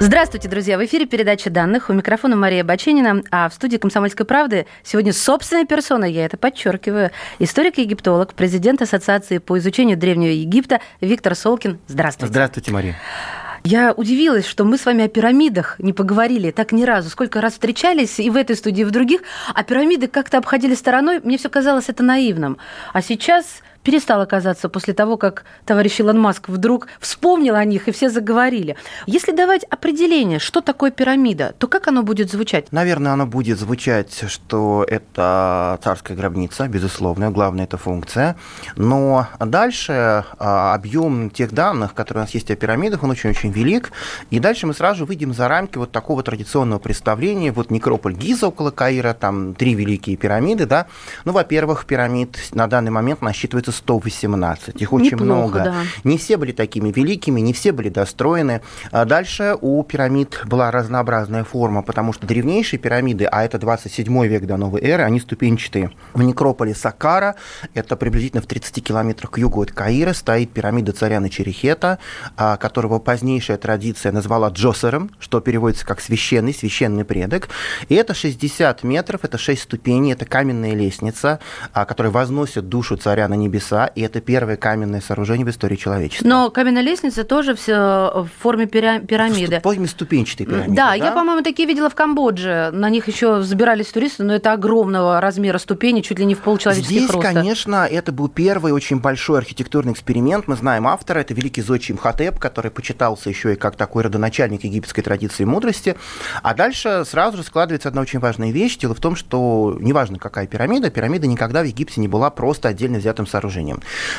Здравствуйте, друзья! В эфире передача данных. У микрофона Мария Баченина, а в студии «Комсомольской правды» сегодня собственной персоной, я это подчеркиваю, историк-египтолог, президент Ассоциации по изучению Древнего Египта Виктор Солкин. Здравствуйте. Здравствуйте, Мария. Я удивилась, что мы с вами о пирамидах не поговорили так ни разу. Сколько раз встречались и в этой студии, и в других, а пирамиды как-то обходили стороной. Мне все казалось это наивным. А сейчас перестало казаться после того, как товарищ Илон Маск вдруг вспомнил о них, и все заговорили. Если давать определение, что такое пирамида, то как оно будет звучать? Наверное, оно будет звучать, что это царская гробница, безусловно, главная это функция. Но дальше а, объем тех данных, которые у нас есть о пирамидах, он очень-очень велик. И дальше мы сразу выйдем за рамки вот такого традиционного представления. Вот некрополь Гиза около Каира, там три великие пирамиды, да. Ну, во-первых, пирамид на данный момент насчитывается 118. Их очень Неплохо, много. да. Не все были такими великими, не все были достроены. А Дальше у пирамид была разнообразная форма, потому что древнейшие пирамиды, а это 27 век до новой эры, они ступенчатые. В некрополе Сакара, это приблизительно в 30 километрах к югу от Каира, стоит пирамида царя Начерихета, а, которого позднейшая традиция назвала Джосером, что переводится как священный, священный предок. И это 60 метров, это 6 ступеней, это каменная лестница, а, которая возносит душу царя на небеса, и это первое каменное сооружение в истории человечества. Но каменная лестница тоже все в форме пира- пирамиды. В форме ступенчатой пирамиды. Да, я, по-моему, такие видела в Камбодже. На них еще забирались туристы, но это огромного размера ступени, чуть ли не в полчеловеческих Здесь, роста. конечно, это был первый очень большой архитектурный эксперимент. Мы знаем автора, это великий Зодчий Имхотеп, который почитался еще и как такой родоначальник египетской традиции мудрости. А дальше сразу же складывается одна очень важная вещь. Дело в том, что неважно, какая пирамида, пирамида никогда в Египте не была просто отдельно взятым сооружением.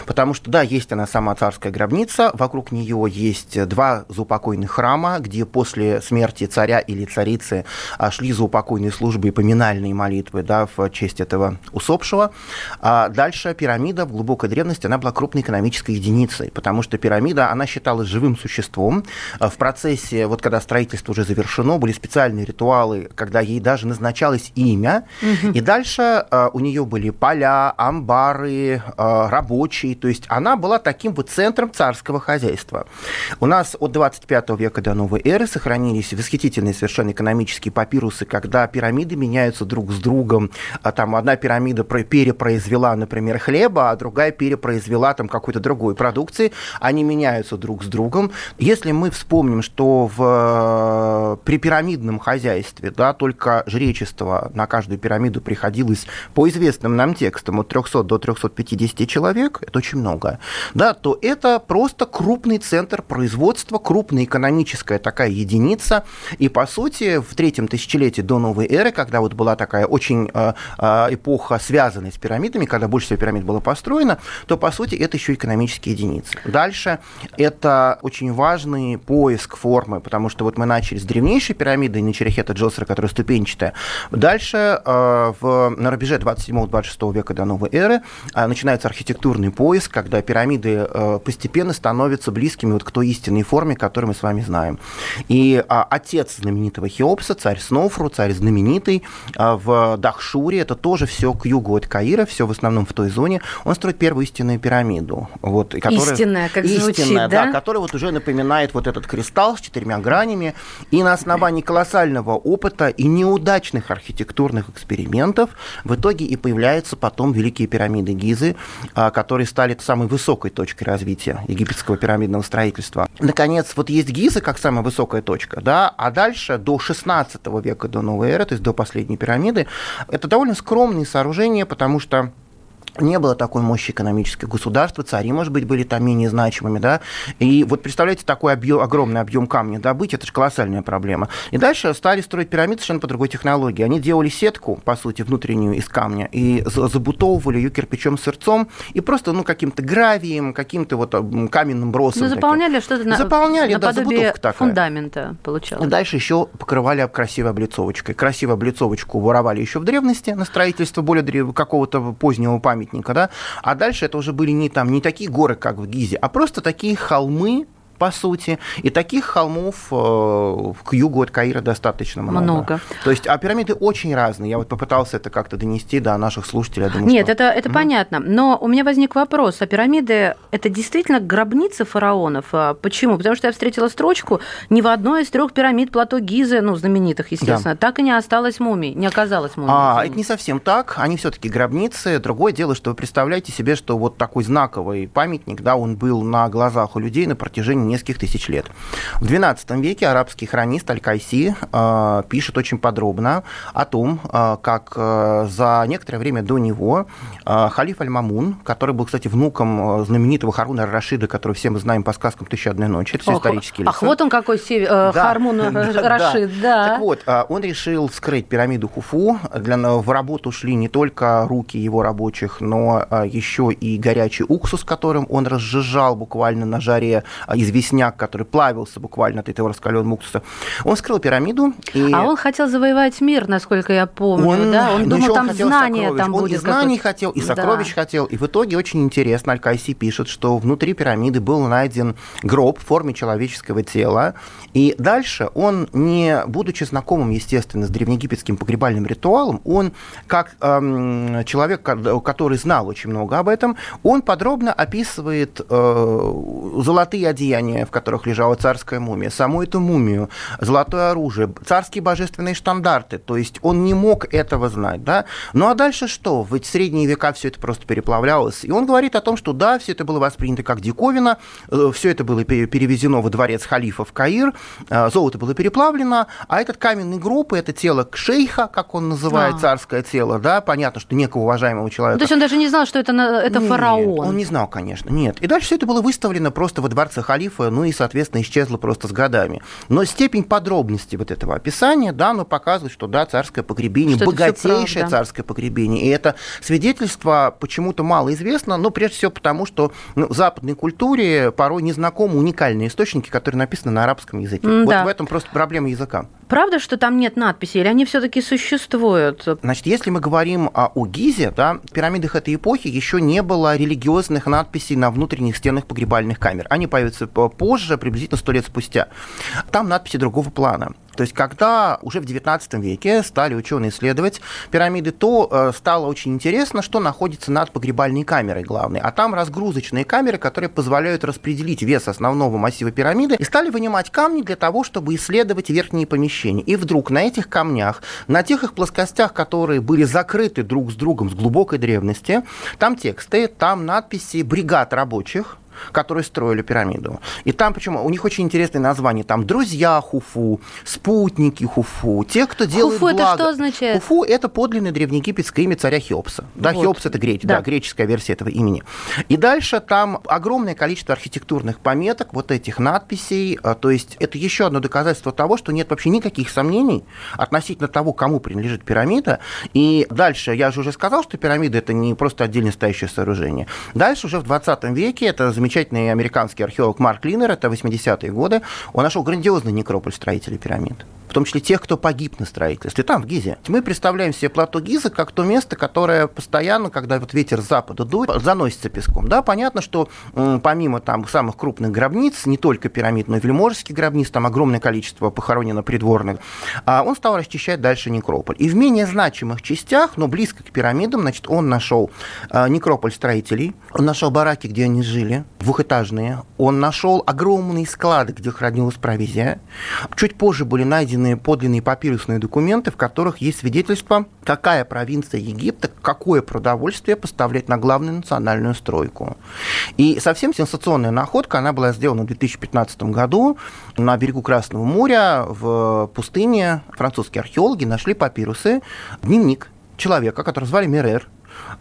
Потому что, да, есть она сама царская гробница, вокруг нее есть два заупокойных храма, где после смерти царя или царицы а, шли заупокойные службы и поминальные молитвы да, в честь этого усопшего. А дальше пирамида в глубокой древности, она была крупной экономической единицей, потому что пирамида, она считалась живым существом. А В процессе, вот когда строительство уже завершено, были специальные ритуалы, когда ей даже назначалось имя, и дальше а, у нее были поля, амбары, рабочие, то есть она была таким вот центром царского хозяйства. У нас от 25 века до новой эры сохранились восхитительные совершенно экономические папирусы, когда пирамиды меняются друг с другом. А Там одна пирамида про- перепроизвела, например, хлеба, а другая перепроизвела там какой-то другой продукции. Они меняются друг с другом. Если мы вспомним, что в э, при пирамидном хозяйстве да, только жречество на каждую пирамиду приходилось по известным нам текстам от 300 до 350 человек, это очень много, да, то это просто крупный центр производства, крупная экономическая такая единица. И, по сути, в третьем тысячелетии до новой эры, когда вот была такая очень э, э, эпоха, связанная с пирамидами, когда больше всего пирамид было построено, то, по сути, это еще экономические единицы. Дальше это очень важный поиск формы, потому что вот мы начали с древнейшей пирамиды Нечерехета Джосера, которая ступенчатая. Дальше э, в, на рубеже 27-26 века до новой эры э, начинается архитектурный поиск, когда пирамиды э, постепенно становятся близкими вот к той истинной форме, которую мы с вами знаем. И а, отец знаменитого Хеопса, царь Снофру, царь знаменитый, а, в Дахшуре, это тоже все к югу от Каира, все в основном в той зоне, он строит первую истинную пирамиду. Вот, которая- Истинная, как звучит, Истинная, да? которая вот уже напоминает вот этот кристалл с четырьмя гранями. И на основании колоссального опыта и неудачных архитектурных экспериментов в итоге и появляются потом великие пирамиды Гизы, которые стали самой высокой точкой развития египетского пирамидного строительства. Наконец, вот есть Гиза как самая высокая точка, да, а дальше до 16 века до новой эры, то есть до последней пирамиды, это довольно скромные сооружения, потому что не было такой мощи экономической государства, цари, может быть, были там менее значимыми, да, и вот представляете, такой объем, огромный объем камня добыть, это же колоссальная проблема. И дальше стали строить пирамиды совершенно по другой технологии. Они делали сетку, по сути, внутреннюю из камня, и забутовывали ее кирпичом сырцом, и просто, ну, каким-то гравием, каким-то вот каменным бросом. Ну, заполняли что-то на, заполняли, да, забутовка такая. фундамента получалось. И дальше еще покрывали красивой облицовочкой. Красивую облицовочку воровали еще в древности на строительство более какого-то позднего памятника памятника, да, а дальше это уже были не там не такие горы, как в Гизе, а просто такие холмы, по сути. И таких холмов э, к югу от Каира достаточно много. Много. То есть, а пирамиды очень разные. Я вот попытался это как-то донести до наших слушателей. Я думаю, Нет, что... это, это mm понятно. Но у меня возник вопрос. А пирамиды – это действительно гробницы фараонов? А почему? Потому что я встретила строчку, ни в одной из трех пирамид плато Гизы, ну, знаменитых, естественно, да. так и не осталось мумий, не оказалось мумий. А, это не совсем так. Они все таки гробницы. Другое дело, что вы представляете себе, что вот такой знаковый памятник, да, он был на глазах у людей на протяжении нескольких тысяч лет. В XII веке арабский хронист Аль-Кайси э, пишет очень подробно о том, э, как э, за некоторое время до него э, халиф Аль-Мамун, который был, кстати, внуком э, знаменитого Харуна Рашида, который все мы знаем по сказкам «Тысяча одной ночи», это все ох, исторические лица. Ах, вот он какой север, э, да, Хармун Рашид, да. Так вот, э, он решил вскрыть пирамиду Хуфу. Для, в работу шли не только руки его рабочих, но еще и горячий уксус, которым он разжижал буквально на жаре известняк, который плавился буквально от этого раскаленного уксуса. Он скрыл пирамиду. И... А он хотел завоевать мир, насколько я помню, он, да? Он думал, там знания там он будет. Он и знаний хотел, и сокровищ да. хотел. И в итоге очень интересно, Аль-Кайси пишет, что внутри пирамиды был найден гроб в форме человеческого тела. И дальше он, не будучи знакомым, естественно, с древнеегипетским погребальным ритуалом, он, как эм, человек, который знал очень много об этом, он подробно описывает э, золотые одеяния, в которых лежала царская мумия, саму эту мумию, золотое оружие, царские божественные штандарты. То есть он не мог этого знать. Да? Ну а дальше что? В средние века все это просто переплавлялось. И он говорит о том, что да, все это было воспринято как диковина, э, все это было перевезено во дворец халифа в Каир, э, золото было переплавлено, а этот каменный гроб, это тело шейха, как он называет, а. царское тело, да, понятно, что некого уважаемого человека. То есть он даже не знал, что это, это нет, фараон? он не знал, конечно, нет. И дальше все это было выставлено просто во дворце халифа, ну и, соответственно, исчезло просто с годами. Но степень подробности вот этого описания, да, оно показывает, что, да, царское погребение, что богатейшее царское погребение. И это свидетельство почему-то мало известно, но прежде всего потому, что ну, в западной культуре порой незнакомы уникальные источники, которые написаны на арабском языке. Mm, вот да. в этом просто проблема языка. Правда, что там нет надписей, или они все-таки существуют? Значит, если мы говорим о, о Гизе, да, в пирамидах этой эпохи еще не было религиозных надписей на внутренних стенах погребальных камер. Они появятся позже, приблизительно сто лет спустя. Там надписи другого плана. То есть, когда уже в XIX веке стали ученые исследовать пирамиды, то э, стало очень интересно, что находится над погребальной камерой главной. А там разгрузочные камеры, которые позволяют распределить вес основного массива пирамиды, и стали вынимать камни для того, чтобы исследовать верхние помещения. И вдруг на этих камнях, на тех их плоскостях, которые были закрыты друг с другом с глубокой древности, там тексты, там надписи бригад рабочих, которые строили пирамиду. И там, почему, у них очень интересное название. Там друзья Хуфу, спутники Хуфу, те, кто делает Хуфу благо. это что означает? Хуфу – это подлинное древнеегипетское имя царя Хеопса. Да, вот. Хеопс – это греч, да. да, греческая версия этого имени. И дальше там огромное количество архитектурных пометок, вот этих надписей. А, то есть это еще одно доказательство того, что нет вообще никаких сомнений относительно того, кому принадлежит пирамида. И дальше, я же уже сказал, что пирамида – это не просто отдельно стоящее сооружение. Дальше уже в 20 веке это замечательно замечательный американский археолог Марк Линнер, это 80-е годы, он нашел грандиозный некрополь строителей пирамид в том числе тех, кто погиб на строительстве, там, в Гизе. Мы представляем себе плато Гиза как то место, которое постоянно, когда вот ветер с запада дует, заносится песком. Да, понятно, что помимо там самых крупных гробниц, не только пирамид, но и вельможеских гробниц, там огромное количество похоронено придворных, а он стал расчищать дальше некрополь. И в менее значимых частях, но близко к пирамидам, значит, он нашел а, некрополь строителей, он нашел бараки, где они жили, двухэтажные, он нашел огромные склады, где хранилась провизия. Чуть позже были найдены подлинные папирусные документы, в которых есть свидетельство, какая провинция Египта, какое продовольствие поставляет на главную национальную стройку. И совсем сенсационная находка, она была сделана в 2015 году на берегу Красного моря в пустыне. Французские археологи нашли папирусы, дневник человека, который звали Мерер,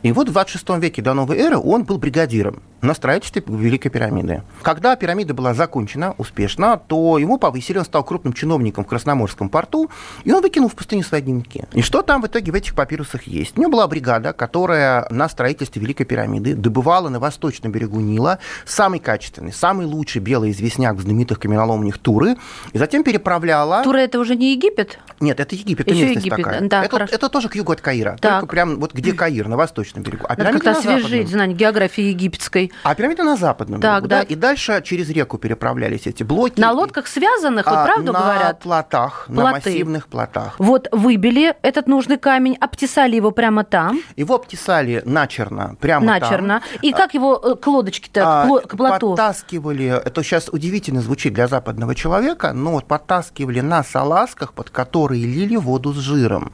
И вот в 26 веке до новой эры он был бригадиром на строительстве Великой пирамиды. Когда пирамида была закончена успешно, то его повысили, он стал крупным чиновником в Красноморском порту, и он выкинул в пустыню свои дневники. И что там в итоге в этих папирусах есть? У него была бригада, которая на строительстве Великой пирамиды добывала на восточном берегу Нила самый качественный, самый лучший белый известняк в знаменитых каменоломнях Туры, и затем переправляла... Тура это уже не Египет? Нет, это Египет, Еще местность Египет, такая. Да, это, это тоже к югу от Каира, так. только прям вот где Каир, на восточном берегу. А Надо как-то освежить знание географии египетской. А пирамида на западном так, берегу, да. да. И дальше через реку переправлялись эти блоки. На лодках связанных, вот а, правду на говорят? На плотах, Плоты. на массивных плотах. Вот выбили этот нужный камень, обтесали его прямо там. Его обтесали начерно, прямо начерно. там. И как его э, к лодочке-то, а, к плоту? Подтаскивали, это сейчас удивительно звучит для западного человека, но вот подтаскивали на салазках, под которые лили воду с жиром.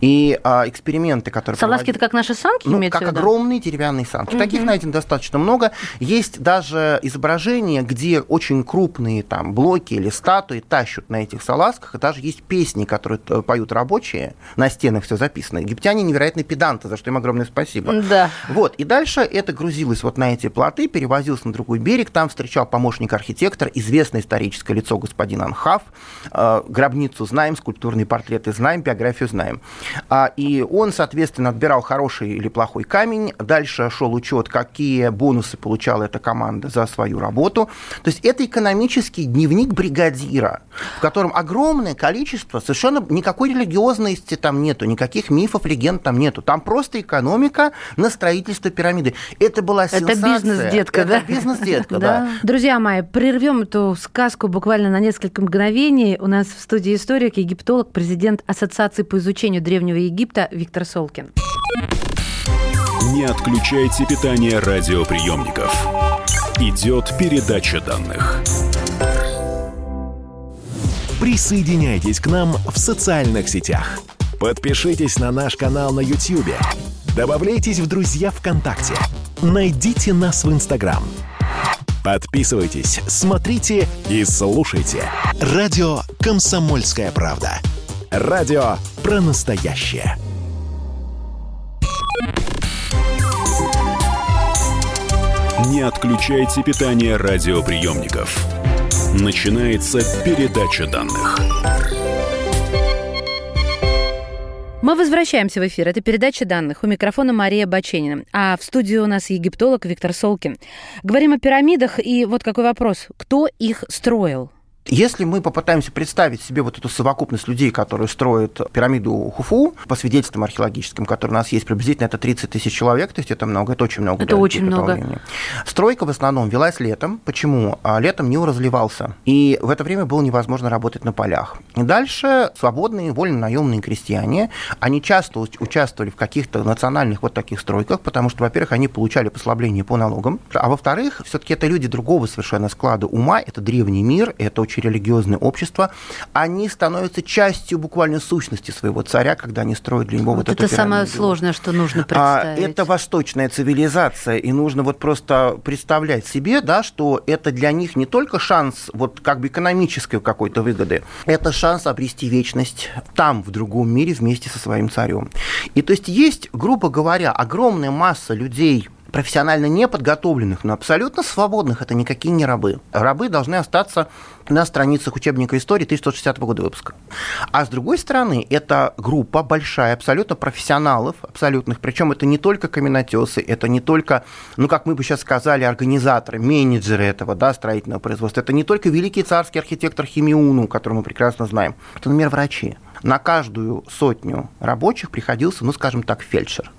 И а, эксперименты, которые... Салазки это как наши санки, ну, как огромные деревянные санки. Угу. Таких найдено достаточно много. Есть даже изображения, где очень крупные там блоки или статуи тащут на этих салазках, и даже есть песни, которые э, поют рабочие, на стенах все записано. Египтяне невероятно педанты, за что им огромное спасибо. Да. Вот, и дальше это грузилось вот на эти плоты, перевозилось на другой берег, там встречал помощник архитектора, известное историческое лицо господин Анхав, э, гробницу знаем, скульптурные портреты знаем, биографию знаем. А, и он, соответственно, отбирал хороший или плохой камень, дальше шел учет, какие бонусы получала эта команда за свою работу. То есть это экономический дневник бригадира, в котором огромное количество, совершенно никакой религиозности там нету, никаких мифов, легенд там нету. Там просто экономика на строительство пирамиды. Это была сенсация. Это бизнес-детка, да? бизнес-детка, да. Друзья мои, прервем эту сказку буквально на несколько мгновений. У нас в студии историк, египтолог, президент Ассоциации по изучению Древнего Египта Виктор Солкин. Не отключайте питание радиоприемников. Идет передача данных. Присоединяйтесь к нам в социальных сетях. Подпишитесь на наш канал на YouTube. Добавляйтесь в друзья ВКонтакте. Найдите нас в Инстаграм. Подписывайтесь, смотрите и слушайте. Радио «Комсомольская правда». Радио про настоящее. Не отключайте питание радиоприемников. Начинается передача данных. Мы возвращаемся в эфир. Это передача данных. У микрофона Мария Баченина. А в студии у нас египтолог Виктор Солкин. Говорим о пирамидах. И вот какой вопрос. Кто их строил? Если мы попытаемся представить себе вот эту совокупность людей, которые строят пирамиду Хуфу, по свидетельствам археологическим, которые у нас есть, приблизительно это 30 тысяч человек, то есть это много, это очень много. Это очень много. Стройка в основном велась летом. Почему? А летом Нил разливался, и в это время было невозможно работать на полях. И дальше свободные, вольно наемные крестьяне, они часто участвовали в каких-то национальных вот таких стройках, потому что, во-первых, они получали послабление по налогам, а во-вторых, все-таки это люди другого совершенно склада ума, это древний мир, это очень религиозное общество, они становятся частью буквально сущности своего царя, когда они строят для него вот, вот это эту Это самое сложное, что нужно представить. А, это восточная цивилизация, и нужно вот просто представлять себе, да, что это для них не только шанс вот как бы экономической какой-то выгоды, это шанс обрести вечность там, в другом мире, вместе со своим царем. И то есть есть, грубо говоря, огромная масса людей, профессионально неподготовленных, но абсолютно свободных, это никакие не рабы. Рабы должны остаться на страницах учебника истории 1160 года выпуска. А с другой стороны, это группа большая, абсолютно профессионалов, абсолютных, причем это не только каменотесы, это не только, ну, как мы бы сейчас сказали, организаторы, менеджеры этого, да, строительного производства, это не только великий царский архитектор Химиуну, которого мы прекрасно знаем, это, например, врачи на каждую сотню рабочих приходился, ну, скажем так, фельдшер.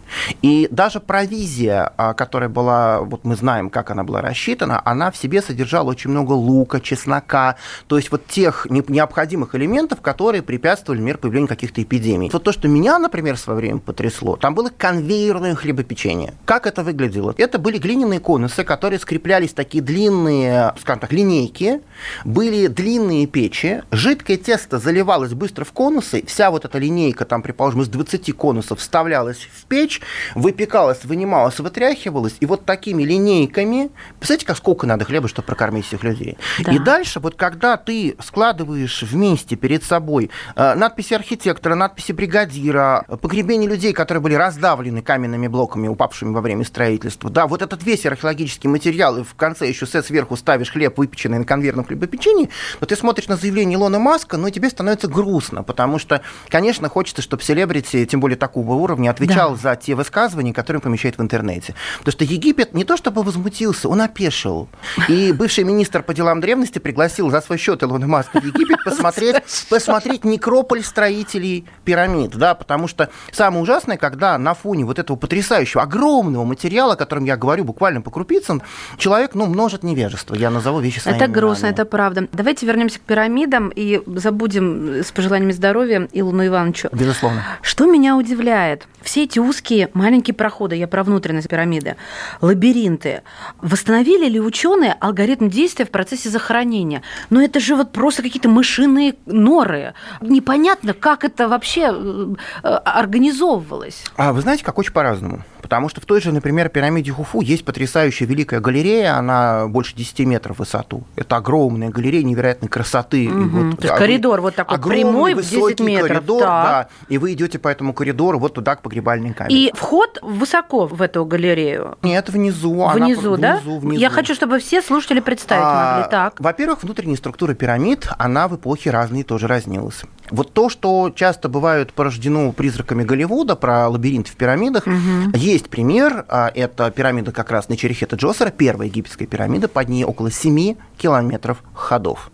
И даже провизия, а, которая была, вот мы знаем, как она была рассчитана, она в себе содержала очень много лука, чеснока, то есть вот тех необходимых элементов, которые препятствовали, например, появлению каких-то эпидемий. Вот то, что меня, например, в свое время потрясло, там было конвейерное хлебопечение. Как это выглядело? Это были глиняные конусы, которые скреплялись такие длинные, скажем так, линейки, были длинные печи, жидкое тесто заливалось быстро в конус, конусы, вся вот эта линейка, там, предположим, из 20 конусов вставлялась в печь, выпекалась, вынималась, вытряхивалась, и вот такими линейками, представляете, как сколько надо хлеба, чтобы прокормить всех людей. Да. И дальше, вот когда ты складываешь вместе перед собой э, надписи архитектора, надписи бригадира, погребение людей, которые были раздавлены каменными блоками, упавшими во время строительства, да, вот этот весь археологический материал, и в конце еще сет сверху ставишь хлеб, выпеченный на конвейерном хлебопечении, но ты смотришь на заявление Илона Маска, ну и тебе становится грустно, потому что, конечно, хочется, чтобы селебрити, тем более такого уровня, отвечал да. за те высказывания, которые он помещает в интернете. Потому что Египет не то чтобы возмутился, он опешил. И бывший министр по делам древности пригласил за свой счет Илона Маска в Египет посмотреть, посмотреть некрополь строителей пирамид, да, потому что самое ужасное, когда на фоне вот этого потрясающего, огромного материала, о котором я говорю буквально по крупицам, человек, ну, множит невежество. Я назову вещи своими Это грустно, это правда. Давайте вернемся к пирамидам и забудем с пожеланиями здоровья Илону Ивановичу. Безусловно. Что меня удивляет, все эти узкие маленькие проходы, я про внутренность пирамиды, лабиринты, восстановили ли ученые алгоритм действия в процессе захоронения? Но это же вот просто какие-то мышиные норы. Непонятно, как это вообще э, э, организовывалось. А вы знаете, как очень по-разному. Потому что в той же, например, пирамиде Хуфу есть потрясающая великая галерея, она больше 10 метров в высоту. Это огромная галерея невероятной красоты. Угу. Вот, То есть коридор вот такой прямой в 10 метров. коридор, так. да, и вы идете по этому коридору вот туда, к погребальной камере. И вход высоко в эту галерею? Нет, внизу. Внизу, она, да? Внизу, внизу. Я хочу, чтобы все слушатели представить а, могли так. Во-первых, внутренняя структура пирамид, она в эпохе разные тоже разнилась. Вот то, что часто бывает порождено призраками Голливуда про лабиринт в пирамидах, угу. есть пример. А, это пирамида как раз на Черехета Джосера, первая египетская пирамида, под ней около 7 километров ходов.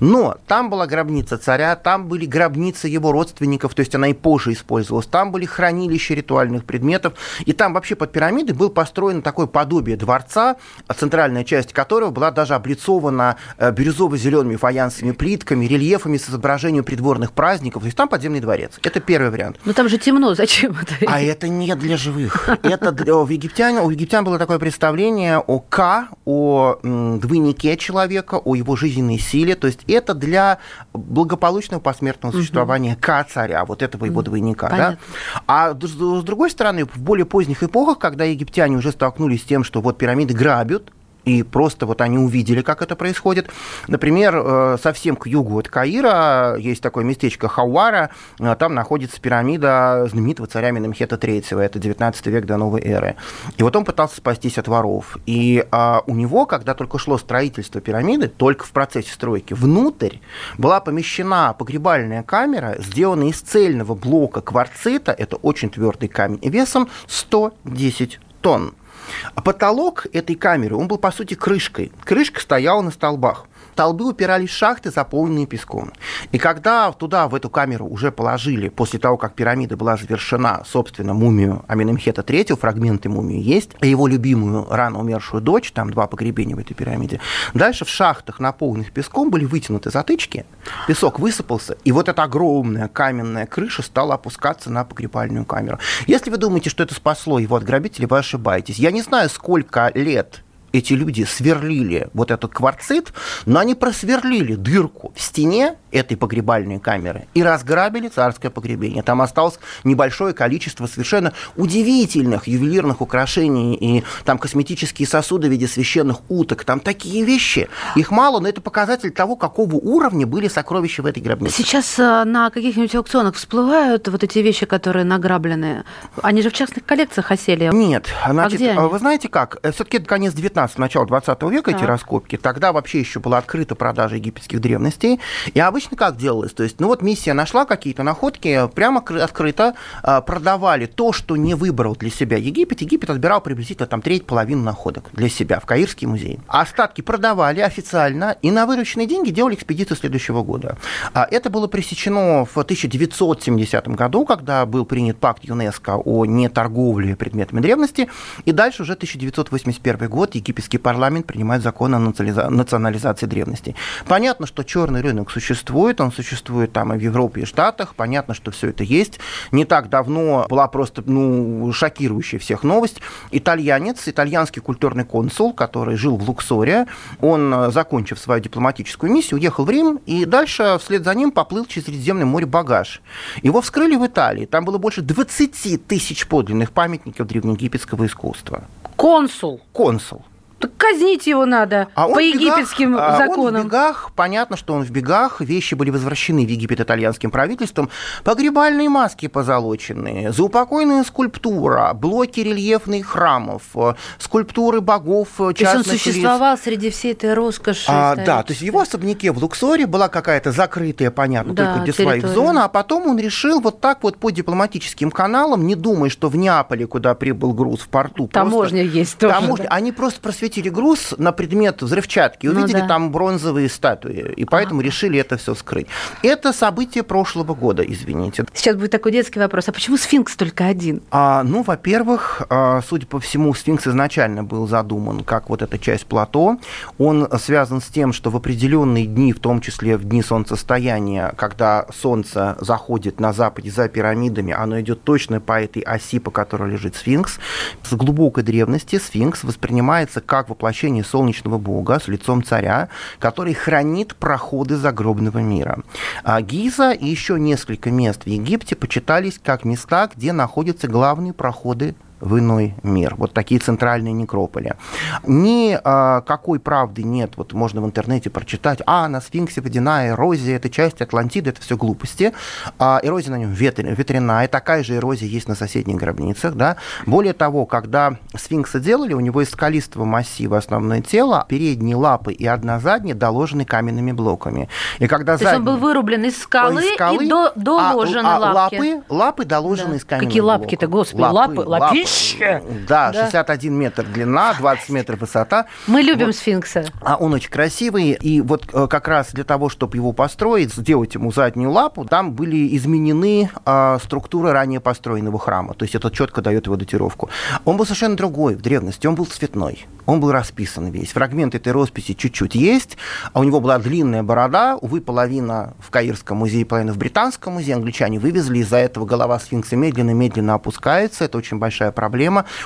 Но там была гробница царя, там были гробницы его родственников, то есть она и позже использовалась, там были хранилища ритуальных предметов, и там вообще под пирамидой был построено такое подобие дворца, центральная часть которого была даже облицована э, бирюзово-зелеными фаянсовыми плитками, рельефами с изображением придворных праздников, то есть там подземный дворец. Это первый вариант. Но там же темно, зачем это? А это не для живых. Это для, у, египтян, у египтян было такое представление о К, о двойнике человека, о его жизненной силе, то есть это для благополучного посмертного существования угу. К-царя, вот этого его двойника. Да? А с другой стороны, в более поздних эпохах, когда египтяне уже столкнулись с тем, что вот пирамиды грабят, и просто вот они увидели, как это происходит. Например, э, совсем к югу от Каира есть такое местечко Хауара, э, там находится пирамида знаменитого царя Менемхета III, это 19 век до новой эры. И вот он пытался спастись от воров. И а, у него, когда только шло строительство пирамиды, только в процессе стройки, внутрь была помещена погребальная камера, сделанная из цельного блока кварцита, это очень твердый камень, весом 110 тонн. А потолок этой камеры, он был, по сути, крышкой. Крышка стояла на столбах столбы упирались в шахты, заполненные песком. И когда туда, в эту камеру, уже положили, после того, как пирамида была завершена, собственно, мумию Аминемхета III, фрагменты мумии есть, его любимую рано умершую дочь, там два погребения в этой пирамиде, дальше в шахтах, наполненных песком, были вытянуты затычки, песок высыпался, и вот эта огромная каменная крыша стала опускаться на погребальную камеру. Если вы думаете, что это спасло его от грабителей, вы ошибаетесь. Я не знаю, сколько лет эти люди сверлили вот этот кварцит, но они просверлили дырку в стене этой погребальной камеры и разграбили царское погребение. Там осталось небольшое количество совершенно удивительных ювелирных украшений и там косметические сосуды в виде священных уток. Там такие вещи. Их мало, но это показатель того, какого уровня были сокровища в этой гробнице. Сейчас э, на каких-нибудь аукционах всплывают вот эти вещи, которые награблены. Они же в частных коллекциях осели. Нет. Значит, а где они? вы знаете как? Э, Все-таки это конец 19 19 начала 20 века так. эти раскопки, тогда вообще еще была открыта продажа египетских древностей. И обычно как делалось? То есть, ну вот миссия нашла какие-то находки, прямо открыто а, продавали то, что не выбрал для себя Египет. Египет отбирал приблизительно там треть, половину находок для себя в Каирский музей. Остатки продавали официально и на вырученные деньги делали экспедицию следующего года. А это было пресечено в 1970 году, когда был принят пакт ЮНЕСКО о неторговле предметами древности. И дальше уже 1981 год Египет египетский парламент принимает закон о национализации древностей. Понятно, что черный рынок существует, он существует там и в Европе, и в Штатах, понятно, что все это есть. Не так давно была просто ну, шокирующая всех новость. Итальянец, итальянский культурный консул, который жил в Луксоре, он, закончив свою дипломатическую миссию, уехал в Рим, и дальше вслед за ним поплыл через Средиземное море багаж. Его вскрыли в Италии, там было больше 20 тысяч подлинных памятников древнеегипетского искусства. Консул. Консул. Так казнить его надо а по египетским бегах, законам. Он в бегах, понятно, что он в бегах. Вещи были возвращены в Египет итальянским правительством. Погребальные маски позолоченные, заупокойная скульптура, блоки рельефных храмов, скульптуры богов частных То есть он существовал лиц. среди всей этой роскоши? А, да, то есть в его особняке в Луксоре была какая-то закрытая, понятно, да, только своих зона, а потом он решил вот так вот по дипломатическим каналам, не думая, что в Неаполе, куда прибыл груз в порту, таможня просто, есть тоже. Таможня, да? Они просто просветили высветили груз на предмет взрывчатки, ну увидели ну, да. там бронзовые статуи, и поэтому ага. решили это все скрыть. Это событие прошлого года, извините. Сейчас будет такой детский вопрос. А почему сфинкс только один? А, ну, во-первых, а, судя по всему, сфинкс изначально был задуман как вот эта часть плато. Он связан с тем, что в определенные дни, в том числе в дни солнцестояния, когда солнце заходит на западе за пирамидами, оно идет точно по этой оси, по которой лежит сфинкс. С глубокой древности сфинкс воспринимается как как воплощение солнечного бога с лицом царя, который хранит проходы загробного мира. А Гиза и еще несколько мест в Египте почитались как места, где находятся главные проходы в иной мир. Вот такие центральные некрополи. Ни а, какой правды нет, вот можно в интернете прочитать, а, на сфинксе водяная эрозия, это часть Атлантиды, это все глупости. А, эрозия на нем ветряная, такая же эрозия есть на соседних гробницах. Да? Более того, когда сфинкса делали, у него из скалистого массива основное тело, передние лапы и одна задняя доложены каменными блоками. И когда То задние... есть он был вырублен из скалы, из скалы и до, доложены а, а, лапки. лапы. Лапы доложены да. из каменных Какие лапки-то, господи, лапы, лапы, лапища? Да, да, 61 метр длина, 20 метров высота. Мы любим вот. сфинкса. А он очень красивый. И вот э, как раз для того, чтобы его построить, сделать ему заднюю лапу, там были изменены а, структуры ранее построенного храма. То есть это четко дает его датировку. Он был совершенно другой в древности. Он был цветной. Он был расписан весь. Фрагмент этой росписи чуть-чуть есть. А у него была длинная борода. Увы, половина в Каирском музее, половина в Британском музее. Англичане вывезли. Из-за этого голова сфинкса медленно-медленно опускается. Это очень большая проблема.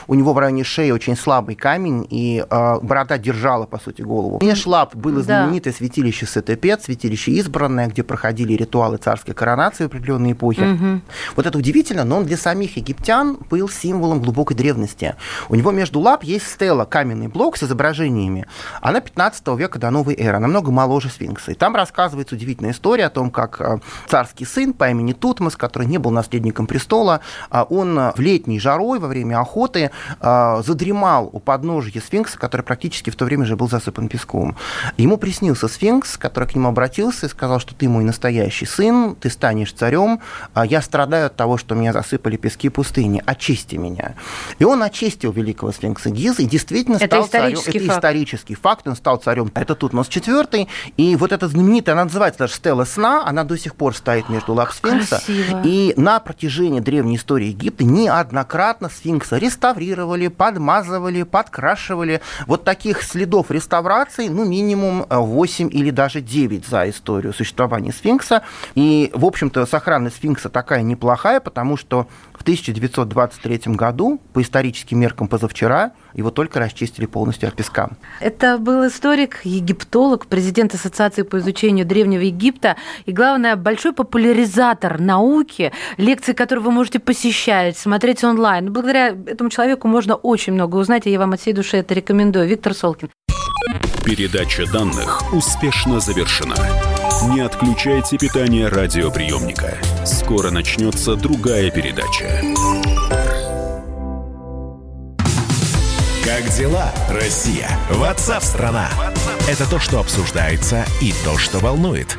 У него в районе шеи очень слабый камень, и э, борода держала, по сути, голову. Межлап было знаменитое да. святилище Сетепет, святилище избранное, где проходили ритуалы царской коронации в определенные эпохи. Угу. Вот это удивительно, но он для самих египтян был символом глубокой древности. У него между лап есть стела, каменный блок с изображениями. Она 15 века до новой эры, намного моложе сфинкса. И там рассказывается удивительная история о том, как э, царский сын по имени Тутмос, который не был наследником престола, а он в летней жарой во время время охоты э, задремал у подножия сфинкса, который практически в то время же был засыпан песком. Ему приснился сфинкс, который к нему обратился и сказал, что ты мой настоящий сын, ты станешь царем, а я страдаю от того, что меня засыпали пески пустыни, очисти меня. И он очистил великого сфинкса Гиза и действительно это стал царем. Это исторический факт, он стал царем. Это Тутмос IV, и вот эта знаменитая, она называется даже стела сна, она до сих пор стоит между лап сфинкса. Красиво. И на протяжении древней истории Египта неоднократно сфинкс сфинкса реставрировали, подмазывали, подкрашивали. Вот таких следов реставрации, ну, минимум 8 или даже 9 за историю существования сфинкса. И, в общем-то, сохранность сфинкса такая неплохая, потому что 1923 году, по историческим меркам позавчера, его только расчистили полностью от песка. Это был историк, египтолог, президент Ассоциации по изучению Древнего Египта и, главное, большой популяризатор науки, лекции, которые вы можете посещать, смотреть онлайн. Благодаря этому человеку можно очень много узнать, и я вам от всей души это рекомендую. Виктор Солкин. Передача данных успешно завершена. Не отключайте питание радиоприемника. Скоро начнется другая передача. Как дела, Россия? Ватсап-страна! Это то, что обсуждается и то, что волнует.